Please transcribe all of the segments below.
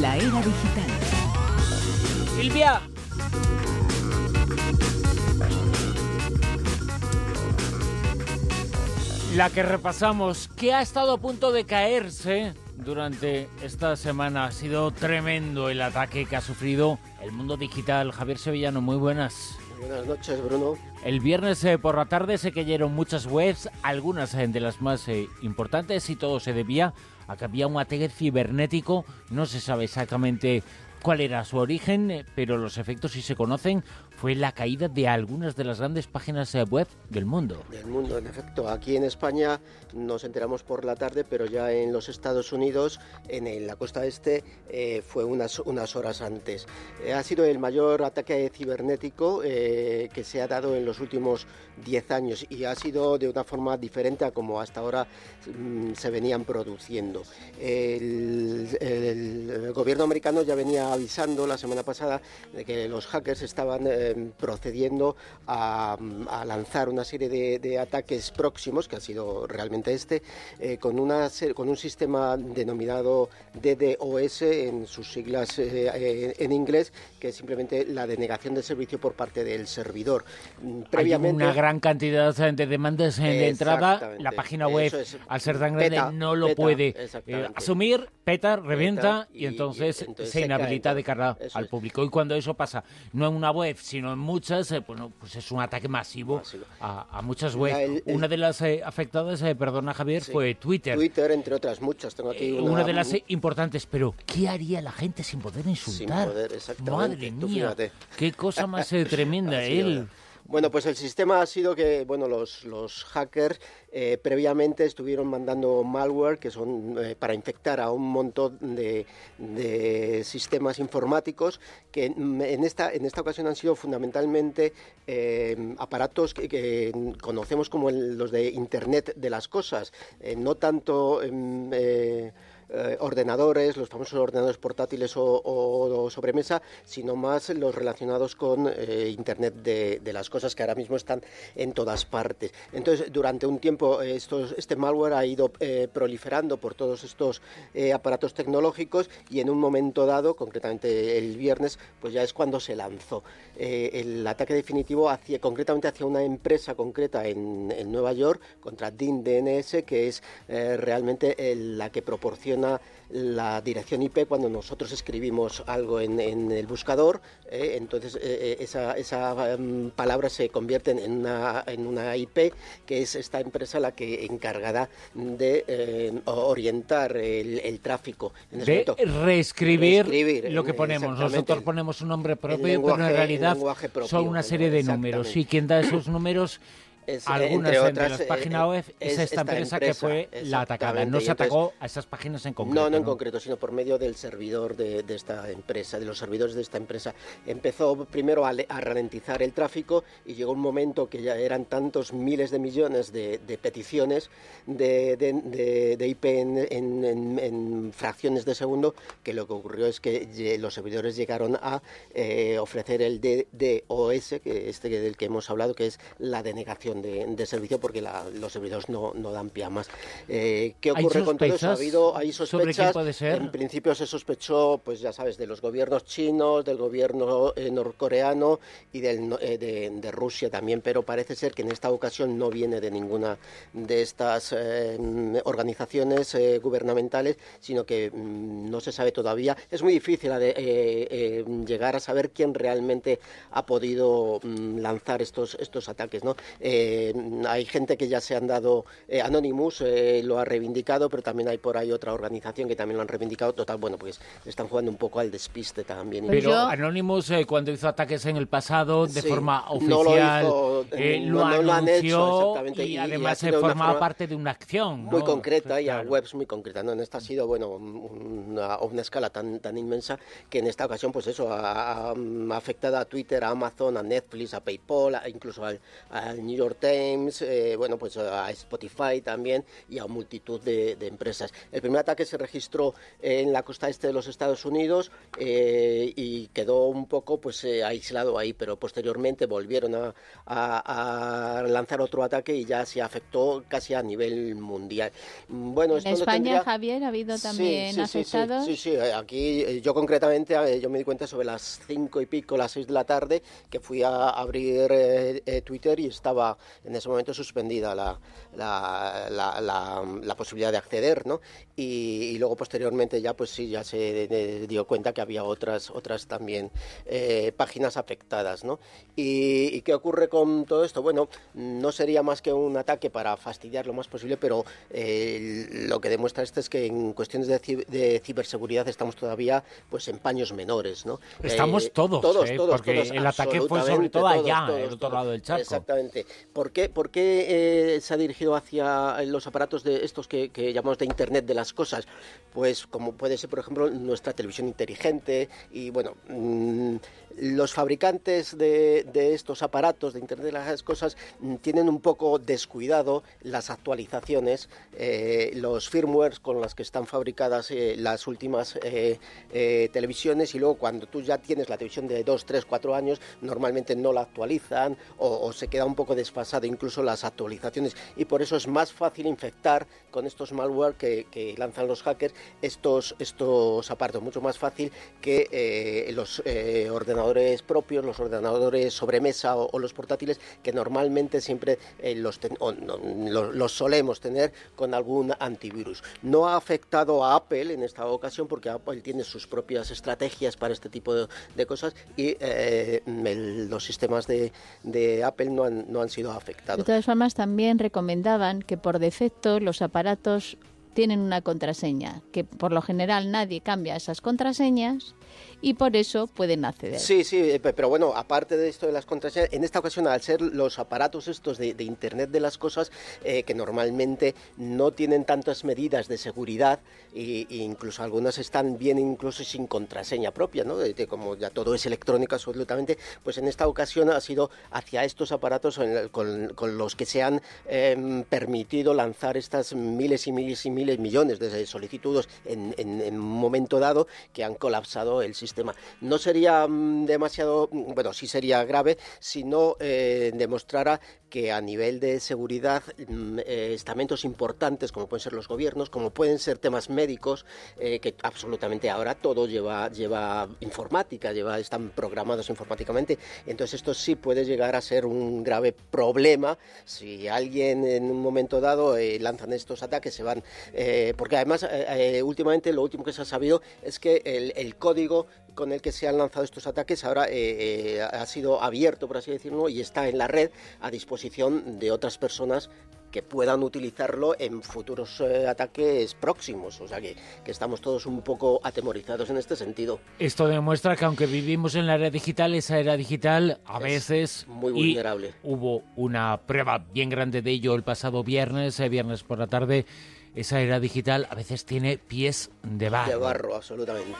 La era digital. Silvia. La que repasamos, que ha estado a punto de caerse durante esta semana. Ha sido tremendo el ataque que ha sufrido el mundo digital. Javier Sevillano, muy buenas. Buenas noches, Bruno. El viernes eh, por la tarde se cayeron muchas webs, algunas eh, de las más eh, importantes, y todo se debía a que había un ataque cibernético. No se sabe exactamente cuál era su origen, pero los efectos sí se conocen. Fue la caída de algunas de las grandes páginas eh, web del mundo. Del mundo, en efecto. Aquí en España nos enteramos por la tarde, pero ya en los Estados Unidos, en la costa este, eh, fue unas, unas horas antes. Eh, ha sido el mayor ataque cibernético eh, que se ha dado en los últimos 10 años y ha sido de una forma diferente a como hasta ahora mm, se venían produciendo. El, el- el gobierno americano ya venía avisando la semana pasada de que los hackers estaban eh, procediendo a, a lanzar una serie de, de ataques próximos, que ha sido realmente este, eh, con, una, con un sistema denominado DDoS en sus siglas eh, eh, en inglés, que es simplemente la denegación de servicio por parte del servidor. Mm, Hay Previamente, una gran cantidad de demandas eh, de entrada. La página web, es. al ser tan grande, no lo peta, puede asumir, peta, revienta y, y- entonces, y entonces se se inhabilita cae de cara al público. Y cuando eso pasa, no en una web, sino en muchas, eh, pues, no, pues es un ataque masivo, Masivo. A, a muchas webs. La- el- el- Una de las eh, afectadas, eh, perdona Javier, Sí. fue Twitter. Twitter, entre otras muchas. Tengo aquí Eh, una, una, de las importantes, pero ¿qué haría la gente sin poder insultar? poder, exactamente. Madre mía, qué cosa más eh, tremenda él. Bueno, pues el sistema ha sido que bueno, los, los hackers eh, previamente estuvieron mandando malware que son eh, para infectar a un montón de, de sistemas informáticos que en esta, en esta ocasión han sido fundamentalmente eh, aparatos que, conocemos como los de Internet de las cosas, eh, no tanto... eh, ordenadores, los famosos ordenadores portátiles o, o- o sobremesa, sino más los relacionados con eh, Internet de, las cosas que ahora mismo están en todas partes. Entonces, durante un tiempo eh, este malware ha ido proliferando por todos estos aparatos tecnológicos y en un momento dado, concretamente el viernes, pues ya es cuando se lanzó. El ataque definitivo hacia, concretamente hacia una empresa concreta en, en Nueva York contra DIN DNS, que es realmente la que proporciona la dirección IP cuando nosotros escribimos algo en, en el buscador, eh, entonces eh, eh, esa, esa em, palabra se convierte en una, en una IP, que es esta empresa la que encargada de eh, orientar el, el tráfico. En de momento, reescribir, reescribir, lo que ponemos. Nosotros ponemos un nombre propio, lenguaje- pero en realidad lenguaje propio, son una serie de números. Y quien da esos números, Es, eh, algunas entre de las eh, páginas eh, web, es, esta, empresa, que fue la atacada. No se entonces- atacó a esas páginas en concreto. No, no en concreto, sino por medio del servidor de, de esta empresa, de los servidores de esta empresa. Empezó primero a, le- a ralentizar el tráfico y llegó un momento que ya eran tantos miles de millones de, de peticiones de, IP en, en- en- en fracciones de segundo que lo que ocurrió es que los servidores llegaron a eh, ofrecer el DDoS, que este del que hemos hablado, que es la denegación de, de servicio porque la- los servidores no, no dan pie a más. Eh, ¿Qué ¿Hay ocurre con todo eso? Ha habido, hay sobre sospechas. quién puede ser? En principio se sospechó, pues ya sabes, de los gobiernos chinos, del gobierno eh, norcoreano y del, eh, de, de Rusia también, pero parece ser que en esta ocasión no viene de ninguna de estas organizaciones gubernamentales, sino que mm, no se sabe todavía. Es muy difícil llegar a saber quién realmente ha podido mm, lanzar estos, estos ataques. ¿no? Eh, hay gente que ya se han dado, eh, Anonymous eh, lo ha reivindicado, pero también hay por ahí otra organización que también lo han reivindicado. Total, bueno, pues están jugando un poco al despiste también. Pero yo- Anonymous, eh, cuando hizo ataques en el pasado de Sí, forma no lo oficial, hizo, eh, no- lo no lo han hecho, anunció exactamente, y, y- además eh, una formaba forma parte de una acción. muy ¿no? concreta y a Claro. webs muy concretas. ¿no? En esta ha sido bueno una, a una escala tan, tan inmensa que en esta ocasión pues eso ha, ha- ha afectado a Twitter, a Amazon, a Netflix, a PayPal, a- incluso al, al New York York Times, eh, bueno, pues a Spotify también y a multitud de, empresas. El primer ataque se registró en la costa este de los Estados Unidos eh, y quedó un poco pues aislado ahí, pero posteriormente volvieron a, lanzar otro ataque y ya se afectó casi a nivel mundial. Bueno, en España, Javier, ha habido también afectados. Sí, sí, aquí yo concretamente yo me di cuenta sobre las cinco y pico, las seis de la tarde, que fui a abrir eh, eh, Twitter y estaba en ese momento suspendida la, la, posibilidad de acceder, ¿no? Y, luego posteriormente ya, pues sí, ya se dio cuenta que había otras, otras también eh, páginas afectadas, ¿no? Y, qué ocurre con todo esto? Bueno, no sería más que un ataque para fastidiar lo más posible, pero lo que demuestra esto es que en cuestiones de, de ciberseguridad estamos todavía pues en paños menores, ¿no? Estamos todos, todos, todos, porque el ataque fue sobre todo allá, el otro lado del charco. Exactamente. ¿Por qué, por qué eh, se ha dirigido hacia los aparatos de estos que, llamamos de Internet de las cosas? Pues como puede ser, por ejemplo, nuestra televisión inteligente y, bueno, mm, los fabricantes de, estos aparatos de Internet de las cosas mm, tienen un poco descuidado las actualizaciones, eh, los firmwares con las que están fabricadas eh, las últimas televisiones y luego cuando tú ya tienes la televisión de 2, 3, 4 años, normalmente no la actualizan o, se queda un poco desfasada incluso las actualizaciones. Y por eso es más fácil infectar con estos malware que, lanzan los hackers estos, estos aparatos, mucho más fácil que eh, los eh, ordenadores propios, los ordenadores sobremesa o, o los portátiles que normalmente siempre eh, los, los, solemos tener con algún antivirus. No ha afectado a Apple en esta ocasión porque Apple tiene sus propias estrategias para este tipo de, cosas y los sistemas de, de Apple no han, no han sido afectados. De todas formas, también recomendaban que por defecto los aparatos tienen una contraseña, que por lo general nadie cambia esas contraseñas y por eso pueden acceder. Sí, sí, eh, pero bueno, aparte de esto de las contraseñas, en esta ocasión al ser los aparatos estos de, Internet de las cosas, eh, que normalmente no tienen tantas medidas de seguridad e, incluso algunas están bien incluso sin contraseña propia, ¿no? De, como ya todo es electrónico absolutamente, pues en esta ocasión ha sido hacia estos aparatos con, los que se han em, permitido lanzar estas miles y miles y miles, millones de solicitudes en, en un momento dado que han colapsado el sistema no sería mm, demasiado, mm, bueno, sí sería grave si no eh, demostrara que a nivel de seguridad mm, eh, estamentos importantes como pueden ser los gobiernos, como pueden ser temas médicos, eh, que absolutamente ahora todo lleva, lleva informática, lleva, están programados informáticamente. Entonces esto sí puede llegar a ser un grave problema si alguien en un momento dado lanzan estos ataques, se van, porque además últimamente lo último que se ha sabido es que el código con el que se han lanzado estos ataques ahora eh, eh, ha sido abierto, por así decirlo, y está en la red a disposición de otras personas que puedan utilizarlo en futuros eh, ataques próximos. O sea que, estamos todos un poco atemorizados en este sentido. Esto demuestra que aunque vivimos en la era digital, esa era digital a veces... Muy vulnerable. hubo una prueba bien grande de ello el pasado viernes, viernes por la tarde. Esa era digital a veces tiene pies de barro. De barro, absolutamente.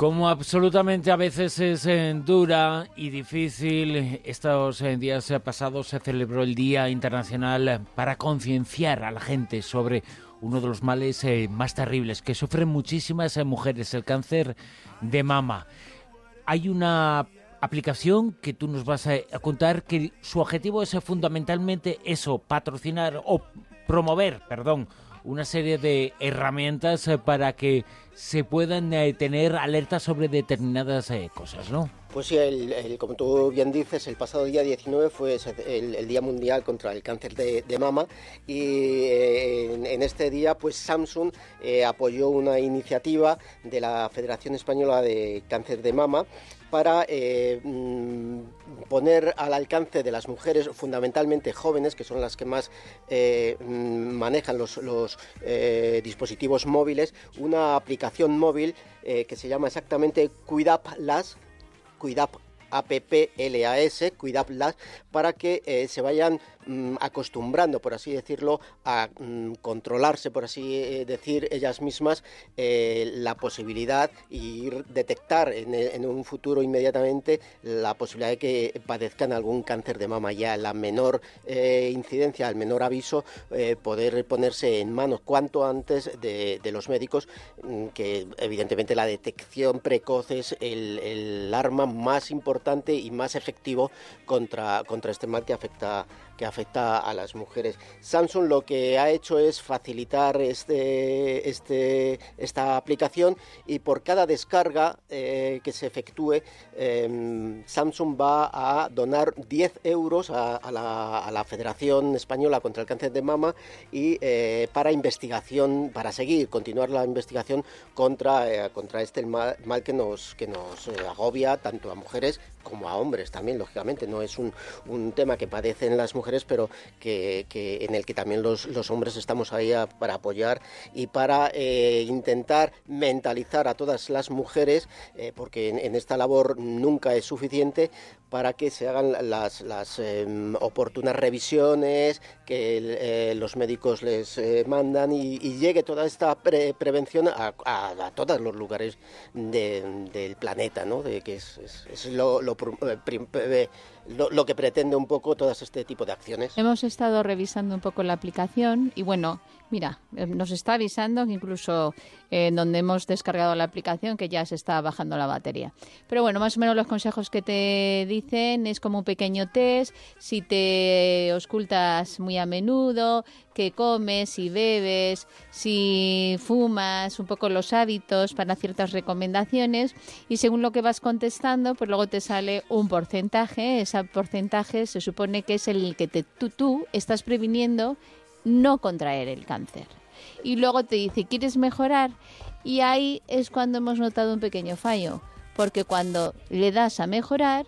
Como absolutamente a veces es eh, dura y difícil, estos eh, días pasados se celebró el Día Internacional para concienciar a la gente sobre uno de los males eh, más terribles que sufren muchísimas mujeres, el cáncer de mama. Hay una aplicación que tú nos vas a contar que su objetivo es fundamentalmente eso, patrocinar o promover, perdón, una serie de herramientas eh, para que se puedan eh, tener alertas sobre determinadas eh, cosas, ¿no? Pues sí, como tú bien dices, el pasado día 19 fue el, Día Mundial contra el Cáncer de, Mama y en, este día pues Samsung apoyó una iniciativa de la Federación Española de Cáncer de Mama para mm, poner al alcance de las mujeres, fundamentalmente jóvenes, que son las que más eh, mm, manejan los, eh, dispositivos móviles, una aplicación móvil que se llama exactamente Cuidap Las, Cuidap APPLAS, Cuidaplas, para que eh, se vayan mm, acostumbrando, por así decirlo, a mm, controlarse, por así eh, decir, ellas mismas eh, la posibilidad y detectar en, un futuro inmediatamente la posibilidad de que padezcan algún cáncer de mama. Ya la menor incidencia, al menor aviso, poder ponerse en manos cuanto antes de, los médicos, mm, que evidentemente la detección precoz es el arma más importante y más efectivo contra, contra este mal que afecta que afecta a las mujeres. Samsung lo que ha hecho es facilitar este, este, esta aplicación y por cada descarga eh, que se efectúe, em, Samsung va a donar 10 euros a, la, Federación Española contra el Cáncer de Mama y eh, para investigación, para seguir, continuar la investigación contra, eh, contra este mal, mal, que nos, que nos agobia tanto a mujeres como a hombres también, lógicamente. No es un, un tema que padecen las mujeres, pero que, en el que también los, hombres estamos ahí para apoyar y para eh, intentar mentalizar a todas las mujeres, eh, porque en, esta labor nunca es suficiente, para que se hagan las, em, oportunas revisiones que eh, los médicos les mandan y, llegue toda esta prevención a, todos los lugares del planeta, ¿no? De que es, lo eh, lo, que pretende un poco todo este tipo de acciones. Hemos estado revisando un poco la aplicación y bueno, mira, eh, nos está avisando que incluso en donde hemos descargado la aplicación que ya se está bajando la batería. Pero bueno, más o menos los consejos que te dicen es como un pequeño test, si te ocultas muy a menudo, qué comes, si bebes, si fumas, un poco los hábitos para ciertas recomendaciones y según lo que vas contestando, pues luego te sale un porcentaje, ese porcentaje se supone que es el que te, tú, tú estás previniendo no contraer el cáncer. Y luego te dice, ¿quieres mejorar? Y ahí es cuando hemos notado un pequeño fallo, porque cuando le das a mejorar,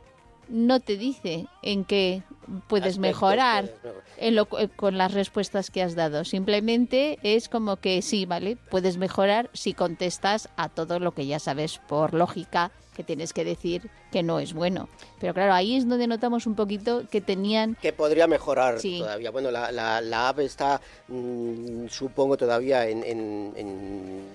no te dice en qué puedes mejorar en lo, eh, con las respuestas que has dado. Simplemente es como que sí, ¿vale? Puedes mejorar si contestas a todo lo que ya sabes por lógica que tienes que decir que no es bueno. Pero claro, ahí es donde notamos un poquito que tenían... Que podría mejorar todavía. Bueno, la, la, app está, mm, supongo, todavía en,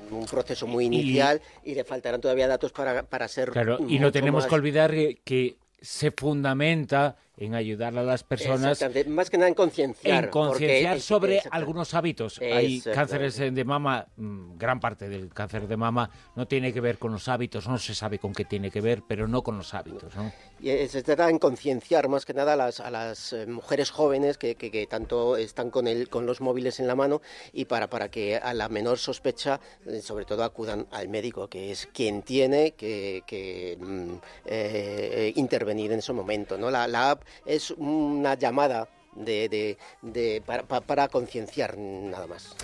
un proceso muy inicial y, le faltarán todavía datos para, para ser... Claro, y no tenemos que olvidar que se fundamenta en ayudar a las personas. Más que nada en concienciar. En concienciar sobre algunos hábitos. Hay cánceres de mama, mm, gran parte del cáncer de mama no tiene que ver con los hábitos, no se sabe con qué tiene que ver, pero no con los hábitos. ¿no? Y se trata en concienciar más que nada a las, a las eh, mujeres jóvenes que, que, tanto están con, el, con los móviles en la mano y para, para que a la menor sospecha, eh, sobre todo, acudan al médico, que es quien tiene que, que mm, eh, intervenir en ese momento. ¿no? La, la app es una llamada de, de, para, para concienciar nada más.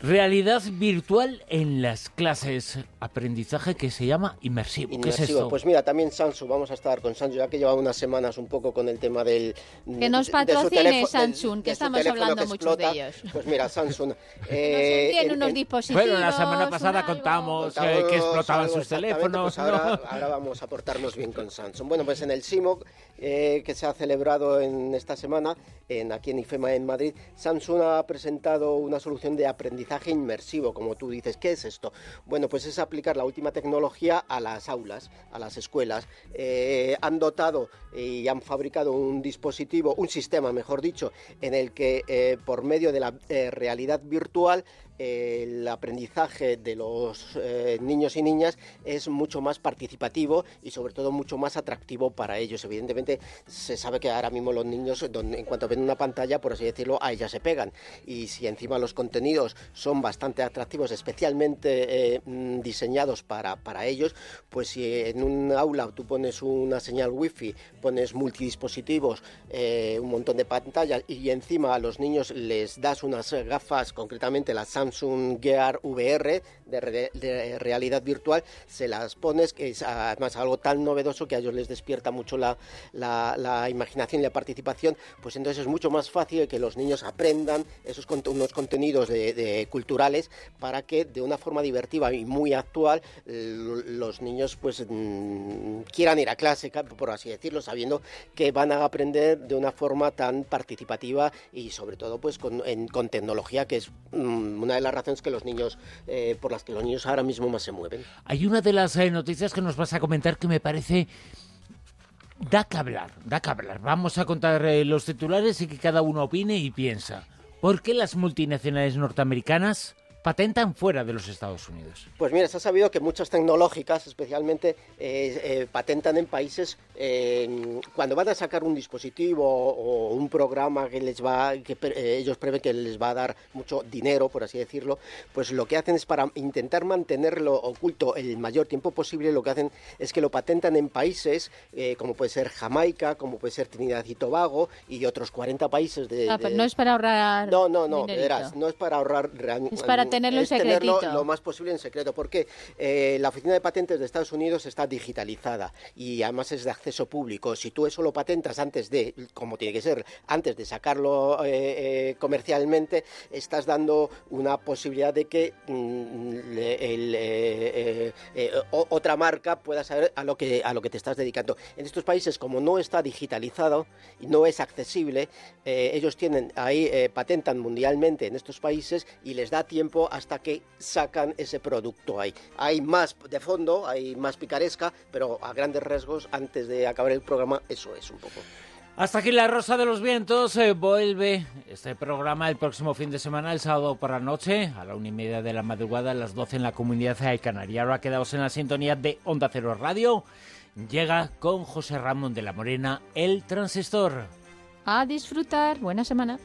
Realidad virtual en las clases, aprendizaje que se llama inmersivo. ¿Qué es eso? Pues mira, también Samsung, vamos a estar con Samsung, ya que lleva unas semanas un poco con el tema del... Que nos patrocine Samsung, que estamos hablando mucho de ellos. Pues mira, Samsung... eh, tiene unos dispositivos... Bueno, la semana pasada contamos, eh, que explotaban sus teléfonos. Pues ahora, ahora, vamos a portarnos bien con Samsung. Bueno, pues en el SIMOC, eh, que se ha celebrado en esta semana, en, aquí en IFEMA en Madrid, Samsung ha presentado una solución de aprendizaje inmersivo, como tú dices. ¿Qué es esto? Bueno, pues es aplicar la última tecnología a las aulas, a las escuelas. Eh, han dotado y han fabricado un dispositivo, un sistema, mejor dicho, en el que eh, por medio de la realidad virtual el aprendizaje de los eh, niños y niñas es mucho más participativo y sobre todo mucho más atractivo para ellos. Evidentemente se sabe que ahora mismo los niños en cuanto ven una pantalla, por así decirlo, a ella se pegan. Y si encima los contenidos son bastante atractivos, especialmente eh, mm, diseñados para, para ellos, pues si en un aula tú pones una señal wifi, pones multidispositivos, eh, un montón de pantallas y encima a los niños les das unas gafas, concretamente las Samsung Gear VR de, realidad virtual, se las pones, que es además algo tan novedoso que a ellos les despierta mucho la, la, imaginación y la participación, pues entonces es mucho más fácil que los niños aprendan esos unos contenidos de, culturales para que de una forma divertida y muy actual los niños pues mm, quieran ir a clase, por así decirlo, sabiendo que van a aprender de una forma tan participativa y sobre todo pues con, con tecnología, que es mm, de las razones que los niños, eh, por las que los niños ahora mismo más se mueven. Hay una de las eh, noticias que nos vas a comentar que me parece da que hablar, da que hablar. Vamos a contar eh, los titulares y que cada uno opine y piensa. ¿Por qué las multinacionales norteamericanas patentan fuera de los Estados Unidos? Pues mira, se ha sabido que muchas tecnológicas, especialmente, eh, eh, patentan en países eh, cuando van a sacar un dispositivo o un programa que les va, que ellos prevén que les va a dar mucho dinero, por así decirlo, pues lo que hacen es para intentar mantenerlo oculto el mayor tiempo posible, lo que hacen es que lo patentan en países como puede ser Jamaica, como puede ser Trinidad y Tobago y otros 40 países de... Ah, no es para ahorrar. No, no, no, verás, no es para ahorrar. Es para tenerlo en tenerlo lo más posible en secreto, porque eh, la oficina de patentes de Estados Unidos está digitalizada y además es de acceso público. Si tú eso lo patentas antes de, como tiene que ser, antes de sacarlo eh, eh, comercialmente, estás dando una posibilidad de que mm, otra marca pueda saber a lo que a lo que te estás dedicando. En estos países, como no está digitalizado y no es accesible, ellos tienen ahí patentan mundialmente en estos países y les da tiempo hasta que sacan ese producto ahí. Hay más de fondo, hay más picaresca, pero a grandes riesgos, antes de acabar el programa, eso es un poco. Hasta aquí la Rosa de los Vientos. Eh, vuelve este programa el próximo fin de semana, el sábado por la noche, a la una y media de la madrugada, a las 12 en la comunidad de Canaria. Ahora quedaos en la sintonía de Onda Cero Radio. Llega con José Ramón de la Morena, el transistor. A disfrutar. Buena semana.